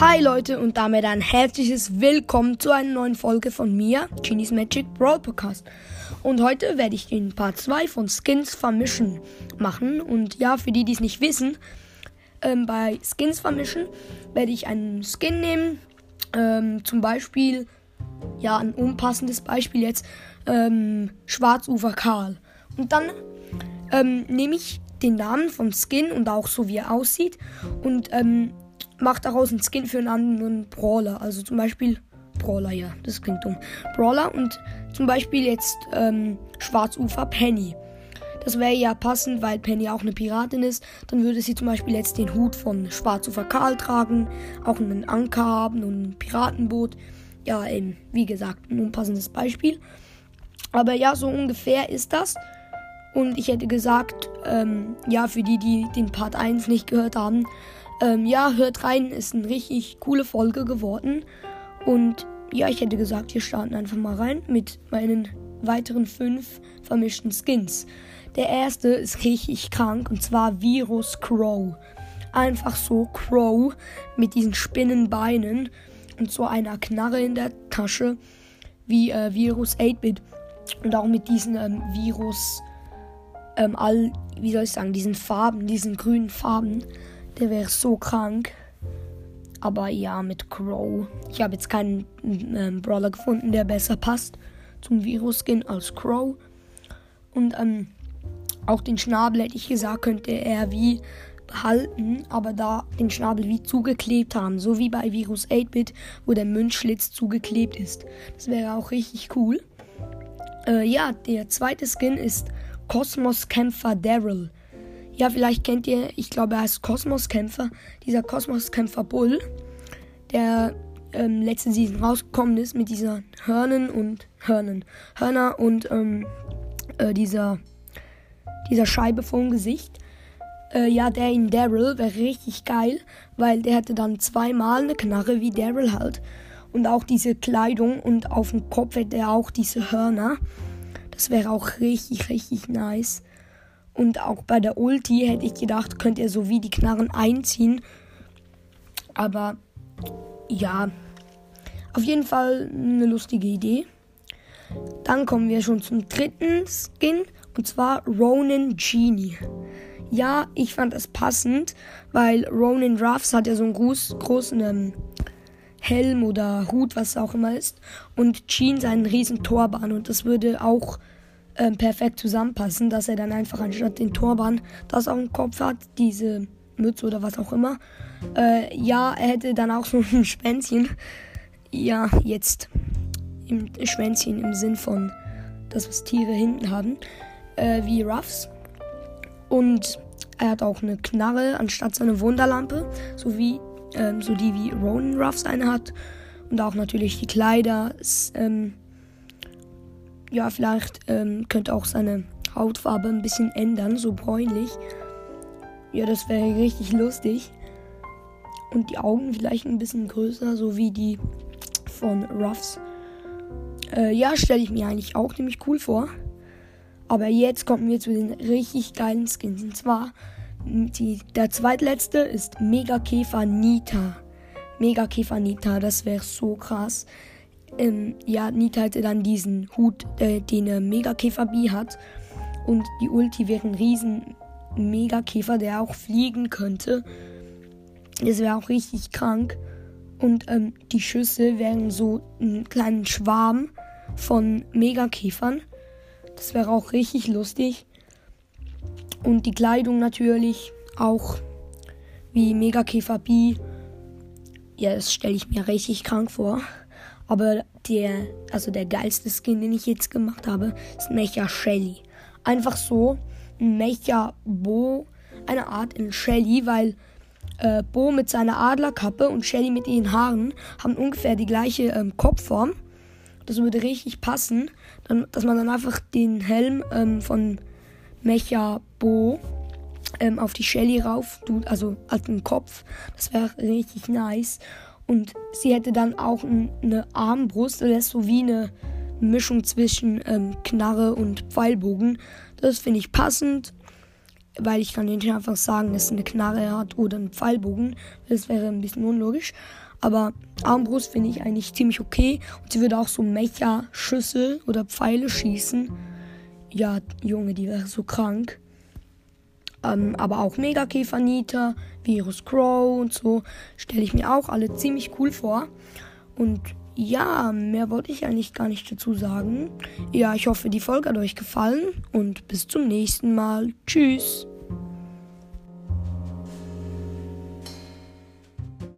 Hi Leute und damit ein herzliches Willkommen zu einer neuen Folge von mir, Genies Magic Brawl Podcast. Und heute werde ich den Part 2 von Skins vermischen machen. Und ja, für die, die es nicht wissen, ähm, bei Skins vermischen werde ich einen Skin nehmen. Ähm, zum Beispiel, ja, ein unpassendes Beispiel jetzt, ähm, Schwarzufer Karl. Und dann ähm, nehme ich den Namen vom Skin und auch so wie er aussieht und ähm, mache daraus einen Skin für einen anderen Brawler. Also zum Beispiel Brawler, ja, das klingt dumm. Brawler und zum Beispiel jetzt ähm, Schwarzufer Penny. Das wäre ja passend, weil Penny auch eine Piratin ist. Dann würde sie zum Beispiel jetzt den Hut von Schwarzufer Karl tragen, auch einen Anker haben und ein Piratenboot. Ja, eben, wie gesagt, ein unpassendes Beispiel. Aber ja, so ungefähr ist das. Und ich hätte gesagt, ähm, ja, für die, die den Part 1 nicht gehört haben, ähm, ja, hört rein, ist eine richtig coole Folge geworden. Und ja, ich hätte gesagt, wir starten einfach mal rein mit meinen weiteren fünf vermischten Skins. Der erste ist richtig krank und zwar Virus Crow. Einfach so Crow mit diesen Spinnenbeinen und so einer Knarre in der Tasche wie äh, Virus 8-Bit und auch mit diesen ähm, Virus ähm, all, wie soll ich sagen, diesen Farben, diesen grünen Farben. Der wäre so krank. Aber ja, mit Crow. Ich habe jetzt keinen ähm, Brawler gefunden, der besser passt zum Virus-Skin als Crow. Und ähm, auch den Schnabel hätte ich gesagt, könnte er wie behalten, aber da den Schnabel wie zugeklebt haben. So wie bei Virus 8-Bit, wo der Münzschlitz zugeklebt ist. Das wäre auch richtig cool. Äh, ja, der zweite Skin ist Kosmoskämpfer Daryl. Ja, vielleicht kennt ihr, ich glaube, er heißt Kosmoskämpfer. Dieser Kosmoskämpfer Bull, der ähm, letzte Season rausgekommen ist mit dieser Hörnen und Hörnen. Hörner und ähm, äh, dieser, dieser Scheibe vom Gesicht. Äh, ja, der in Daryl wäre richtig geil, weil der hätte dann zweimal eine Knarre wie Daryl halt. Und auch diese Kleidung und auf dem Kopf hätte er auch diese Hörner. Das wäre auch richtig, richtig nice. Und auch bei der Ulti hätte ich gedacht, könnt ihr so wie die Knarren einziehen. Aber ja, auf jeden Fall eine lustige Idee. Dann kommen wir schon zum dritten Skin und zwar Ronin Genie. Ja, ich fand das passend, weil Ronin Ruffs hat ja so einen groß, großen ähm, Helm oder Hut, was auch immer ist. Und Jean seinen riesen Torban. Und das würde auch ähm, perfekt zusammenpassen, dass er dann einfach anstatt den Torban das auf dem Kopf hat, diese Mütze oder was auch immer. Äh, ja, er hätte dann auch so ein Schwänzchen. Ja, jetzt im Schwänzchen im Sinn von das, was Tiere hinten haben, äh, wie Ruffs. Und er hat auch eine Knarre anstatt seine Wunderlampe, so wie ähm, so die wie Ronan Ruffs eine hat. Und auch natürlich die Kleider. Ähm, ja, vielleicht ähm, könnte auch seine Hautfarbe ein bisschen ändern, so bräunlich. Ja, das wäre richtig lustig. Und die Augen vielleicht ein bisschen größer, so wie die von Ruffs. Äh, ja, stelle ich mir eigentlich auch ziemlich cool vor. Aber jetzt kommen wir zu den richtig geilen Skins. Und zwar die, der zweitletzte ist Mega Käfer Nita. Mega Käfer Nita, das wäre so krass. Ähm, ja, Nita hätte dann diesen Hut, äh, den äh, Mega Käfer B hat. Und die Ulti wäre ein riesen Mega Käfer, der auch fliegen könnte. Das wäre auch richtig krank. Und ähm, die Schüsse wären so einen kleinen Schwarm von Megakäfern. Das wäre auch richtig lustig. Und die Kleidung natürlich auch wie Megakäfer B. Ja, das stelle ich mir richtig krank vor. Aber der, also der geilste Skin, den ich jetzt gemacht habe, ist Mecha Shelly. Einfach so ein Mecha Bo, eine Art in Shelly, weil äh, Bo mit seiner Adlerkappe und Shelly mit ihren Haaren haben ungefähr die gleiche ähm, Kopfform. Das würde richtig passen, dann, dass man dann einfach den Helm ähm, von Mecha Bo ähm, auf die Shelly rauf tut, also als den Kopf. Das wäre richtig nice. Und sie hätte dann auch eine Armbrust, das ist so wie eine Mischung zwischen ähm, Knarre und Pfeilbogen. Das finde ich passend, weil ich kann nicht einfach sagen, dass sie eine Knarre hat oder einen Pfeilbogen. Das wäre ein bisschen unlogisch. Aber Armbrust finde ich eigentlich ziemlich okay. Und sie würde auch so Mecha-Schüssel oder Pfeile schießen. Ja, Junge, die wäre so krank. Ähm, aber auch Megakäfer-Nita, Virus Crow und so stelle ich mir auch alle ziemlich cool vor. Und ja, mehr wollte ich eigentlich gar nicht dazu sagen. Ja, ich hoffe, die Folge hat euch gefallen und bis zum nächsten Mal. Tschüss.